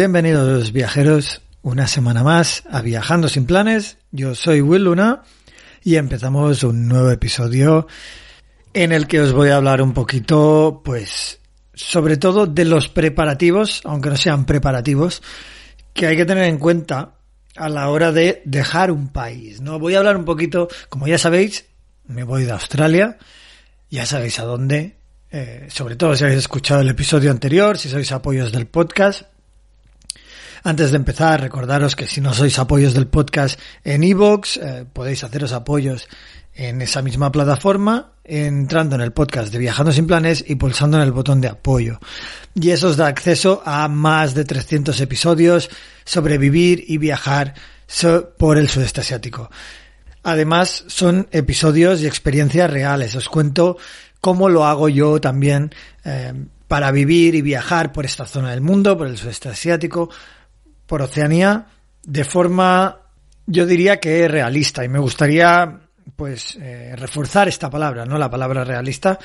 Bienvenidos viajeros, una semana más a Viajando sin planes. Yo soy Will Luna y empezamos un nuevo episodio en el que os voy a hablar un poquito, pues, sobre todo de los preparativos, aunque no sean preparativos, que hay que tener en cuenta a la hora de dejar un país, ¿no? Voy a hablar un poquito, como ya sabéis, me voy de Australia, ya sabéis a dónde, eh, sobre todo si habéis escuchado el episodio anterior, si sois apoyos del podcast, antes de empezar, recordaros que si no sois apoyos del podcast en iVoox, eh, podéis haceros apoyos en esa misma plataforma, entrando en el podcast de Viajando sin Planes y pulsando en el botón de apoyo. Y eso os da acceso a más de 300 episodios sobre vivir y viajar por el sudeste asiático. Además, son episodios y experiencias reales. Os cuento cómo lo hago yo también eh, para vivir y viajar por esta zona del mundo, por el sudeste asiático, por Oceanía, de forma, yo diría que realista. Y me gustaría, pues, eh, reforzar esta palabra, ¿no? La palabra realista,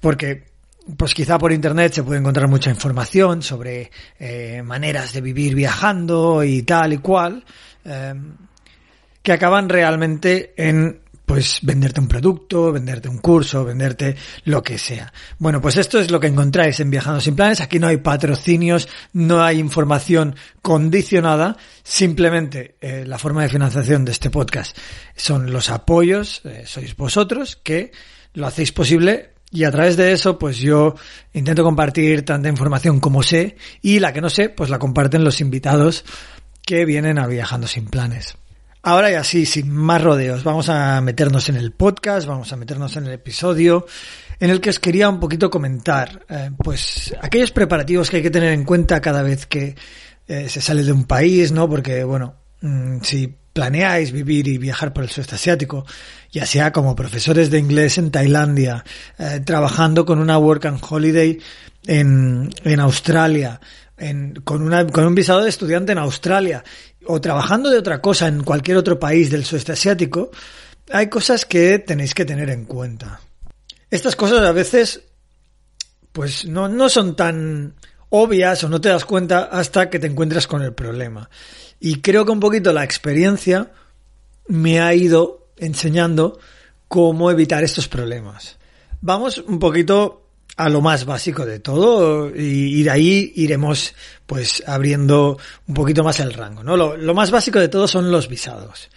porque pues quizá por internet se puede encontrar mucha información sobre eh, maneras de vivir viajando y tal y cual, eh, que acaban realmente en pues venderte un producto, venderte un curso, venderte lo que sea. Bueno, pues esto es lo que encontráis en Viajando sin Planes. Aquí no hay patrocinios, no hay información condicionada, simplemente eh, la forma de financiación de este podcast son los apoyos, eh, sois vosotros que lo hacéis posible y a través de eso, pues yo intento compartir tanta información como sé y la que no sé, pues la comparten los invitados que vienen a Viajando sin Planes. Ahora ya sí, sin más rodeos, vamos a meternos en el podcast, vamos a meternos en el episodio en el que os quería un poquito comentar, eh, pues aquellos preparativos que hay que tener en cuenta cada vez que eh, se sale de un país, ¿no? Porque, bueno, mm, si planeáis vivir y viajar por el sudeste asiático, ya sea como profesores de inglés en Tailandia, eh, trabajando con una work and holiday en, en Australia, con, con un visado de estudiante en Australia, o trabajando de otra cosa en cualquier otro país del sudeste asiático, hay cosas que tenéis que tener en cuenta. Estas cosas a veces, pues no, no son tan obvias o no te das cuenta hasta que te encuentras con el problema. Y creo que un poquito la experiencia me ha ido enseñando cómo evitar estos problemas. Vamos un poquito a lo más básico de todo y, de ahí iremos pues abriendo un poquito más el rango, ¿no? Lo, lo más básico de todo son los visados.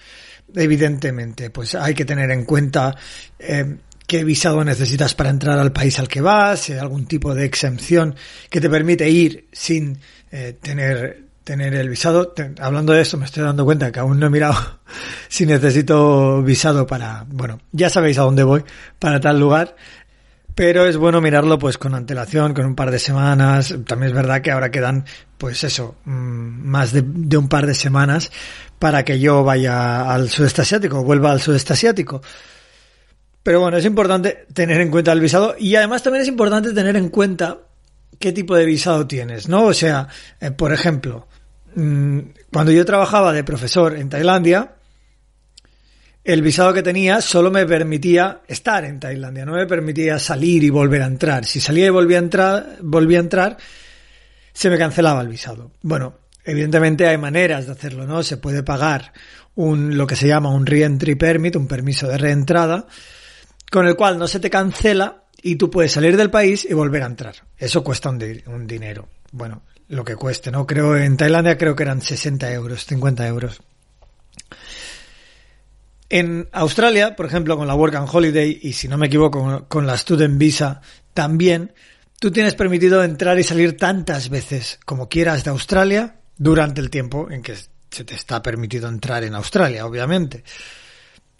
Evidentemente, pues hay que tener en cuenta eh, qué visado necesitas para entrar al país al que vas, hay algún tipo de exención que te permite ir sin eh, tener tener el visado. Hablando de esto, me estoy dando cuenta que aún no he mirado si necesito visado para, bueno, ya sabéis a dónde voy, para tal lugar. Pero es bueno mirarlo pues con antelación, con un par de semanas. También es verdad que ahora quedan, pues eso, mm, más de, un par de semanas para que yo vaya al sudeste asiático, vuelva al sudeste asiático. Pero bueno, es importante tener en cuenta el visado y además también es importante tener en cuenta qué tipo de visado tienes, ¿no? O sea, eh, por ejemplo, mm, cuando yo trabajaba de profesor en Tailandia, el visado que tenía solo me permitía estar en Tailandia, no me permitía salir y volver a entrar. Si salía y volvía a entrar, volvía a entrar, se me cancelaba el visado. Bueno, evidentemente hay maneras de hacerlo, ¿no? Se puede pagar un lo que se llama un re-entry permit, un permiso de reentrada, con el cual no se te cancela y tú puedes salir del país y volver a entrar. Eso cuesta un, un dinero. Bueno, lo que cueste, ¿no? Creo en Tailandia creo que eran 60 euros, 50 euros. En Australia, por ejemplo, con la Work and Holiday y si no me equivoco con la Student Visa también, tú tienes permitido entrar y salir tantas veces como quieras de Australia durante el tiempo en que se te está permitido entrar en Australia, obviamente.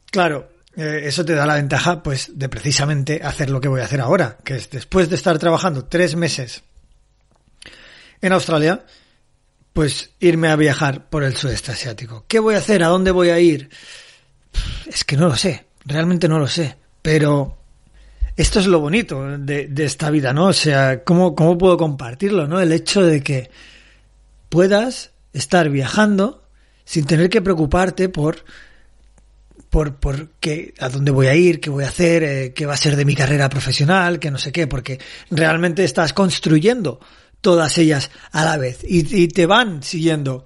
Claro, eh, eso te da la ventaja, pues, de precisamente hacer lo que voy a hacer ahora, que es después de estar trabajando tres meses en Australia, pues irme a viajar por el sudeste asiático. ¿Qué voy a hacer? ¿A dónde voy a ir? Es que no lo sé, realmente no lo sé, pero esto es lo bonito de, esta vida, ¿no? O sea, ¿cómo, ¿cómo puedo compartirlo, no? El hecho de que puedas estar viajando sin tener que preocuparte por por, por qué, a dónde voy a ir, qué voy a hacer, eh, qué va a ser de mi carrera profesional, que no sé qué, porque realmente estás construyendo todas ellas a la vez y, y te van siguiendo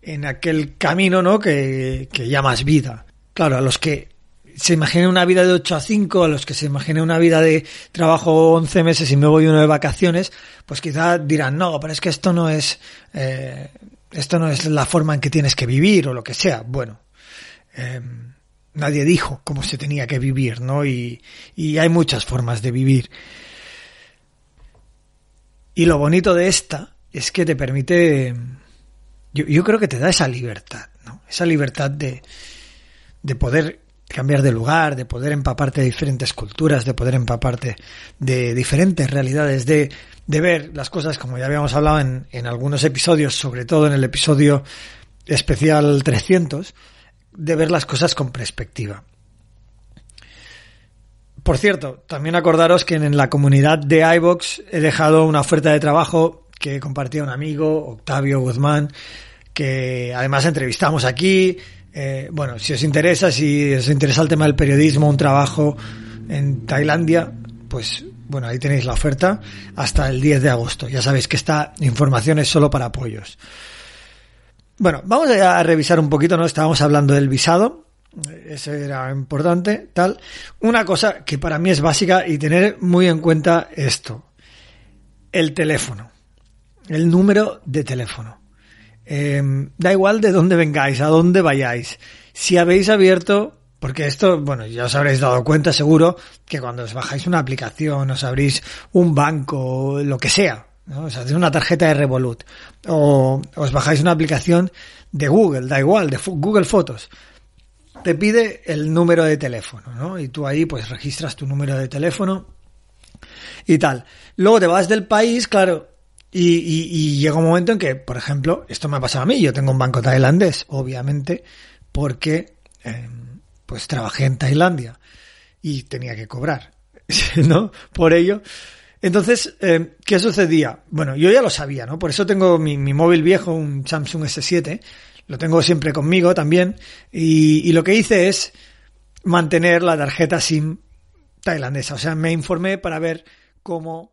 en aquel camino, ¿no? Que, que llamas vida. Claro, a los que se imaginen una vida de 8 a 5, a los que se imaginen una vida de trabajo 11 meses y me voy uno de vacaciones, pues quizá dirán, no, pero es que esto no es, eh, esto no es la forma en que tienes que vivir o lo que sea. Bueno, eh, nadie dijo cómo se tenía que vivir, ¿no? Y, y hay muchas formas de vivir. Y lo bonito de esta es que te permite, yo, yo creo que te da esa libertad, ¿no? Esa libertad de, de poder cambiar de lugar, de poder empaparte de diferentes culturas, de poder empaparte de diferentes realidades, de, de ver las cosas como ya habíamos hablado en, en algunos episodios, sobre todo en el episodio especial 300, de ver las cosas con perspectiva. Por cierto, también acordaros que en la comunidad de iVox he dejado una oferta de trabajo que compartía un amigo, Octavio Guzmán, que además entrevistamos aquí. Eh, bueno, si os interesa, si os interesa el tema del periodismo, un trabajo en Tailandia, pues bueno, ahí tenéis la oferta hasta el 10 de agosto. Ya sabéis que esta información es solo para apoyos. Bueno, vamos a revisar un poquito, ¿no? Estábamos hablando del visado. Ese era importante, tal. Una cosa que para mí es básica y tener muy en cuenta esto. El teléfono. El número de teléfono. Eh, da igual de dónde vengáis, a dónde vayáis. Si habéis abierto, porque esto, bueno, ya os habréis dado cuenta seguro que cuando os bajáis una aplicación, os abrís un banco, lo que sea, ¿no? os hacéis una tarjeta de Revolut o os bajáis una aplicación de Google, da igual, de Google Fotos. Te pide el número de teléfono, ¿no? Y tú ahí pues registras tu número de teléfono y tal. Luego te vas del país, claro, y, llega un momento en que, por ejemplo, esto me ha pasado a mí, yo tengo un banco tailandés, obviamente, porque eh, pues trabajé en Tailandia y tenía que cobrar, ¿no? Por ello. Entonces, eh, ¿qué sucedía? Bueno, yo ya lo sabía, ¿no? Por eso tengo mi, mi móvil viejo, un Samsung S7, lo tengo siempre conmigo también, y, y lo que hice es mantener la tarjeta SIM tailandesa, o sea, me informé para ver cómo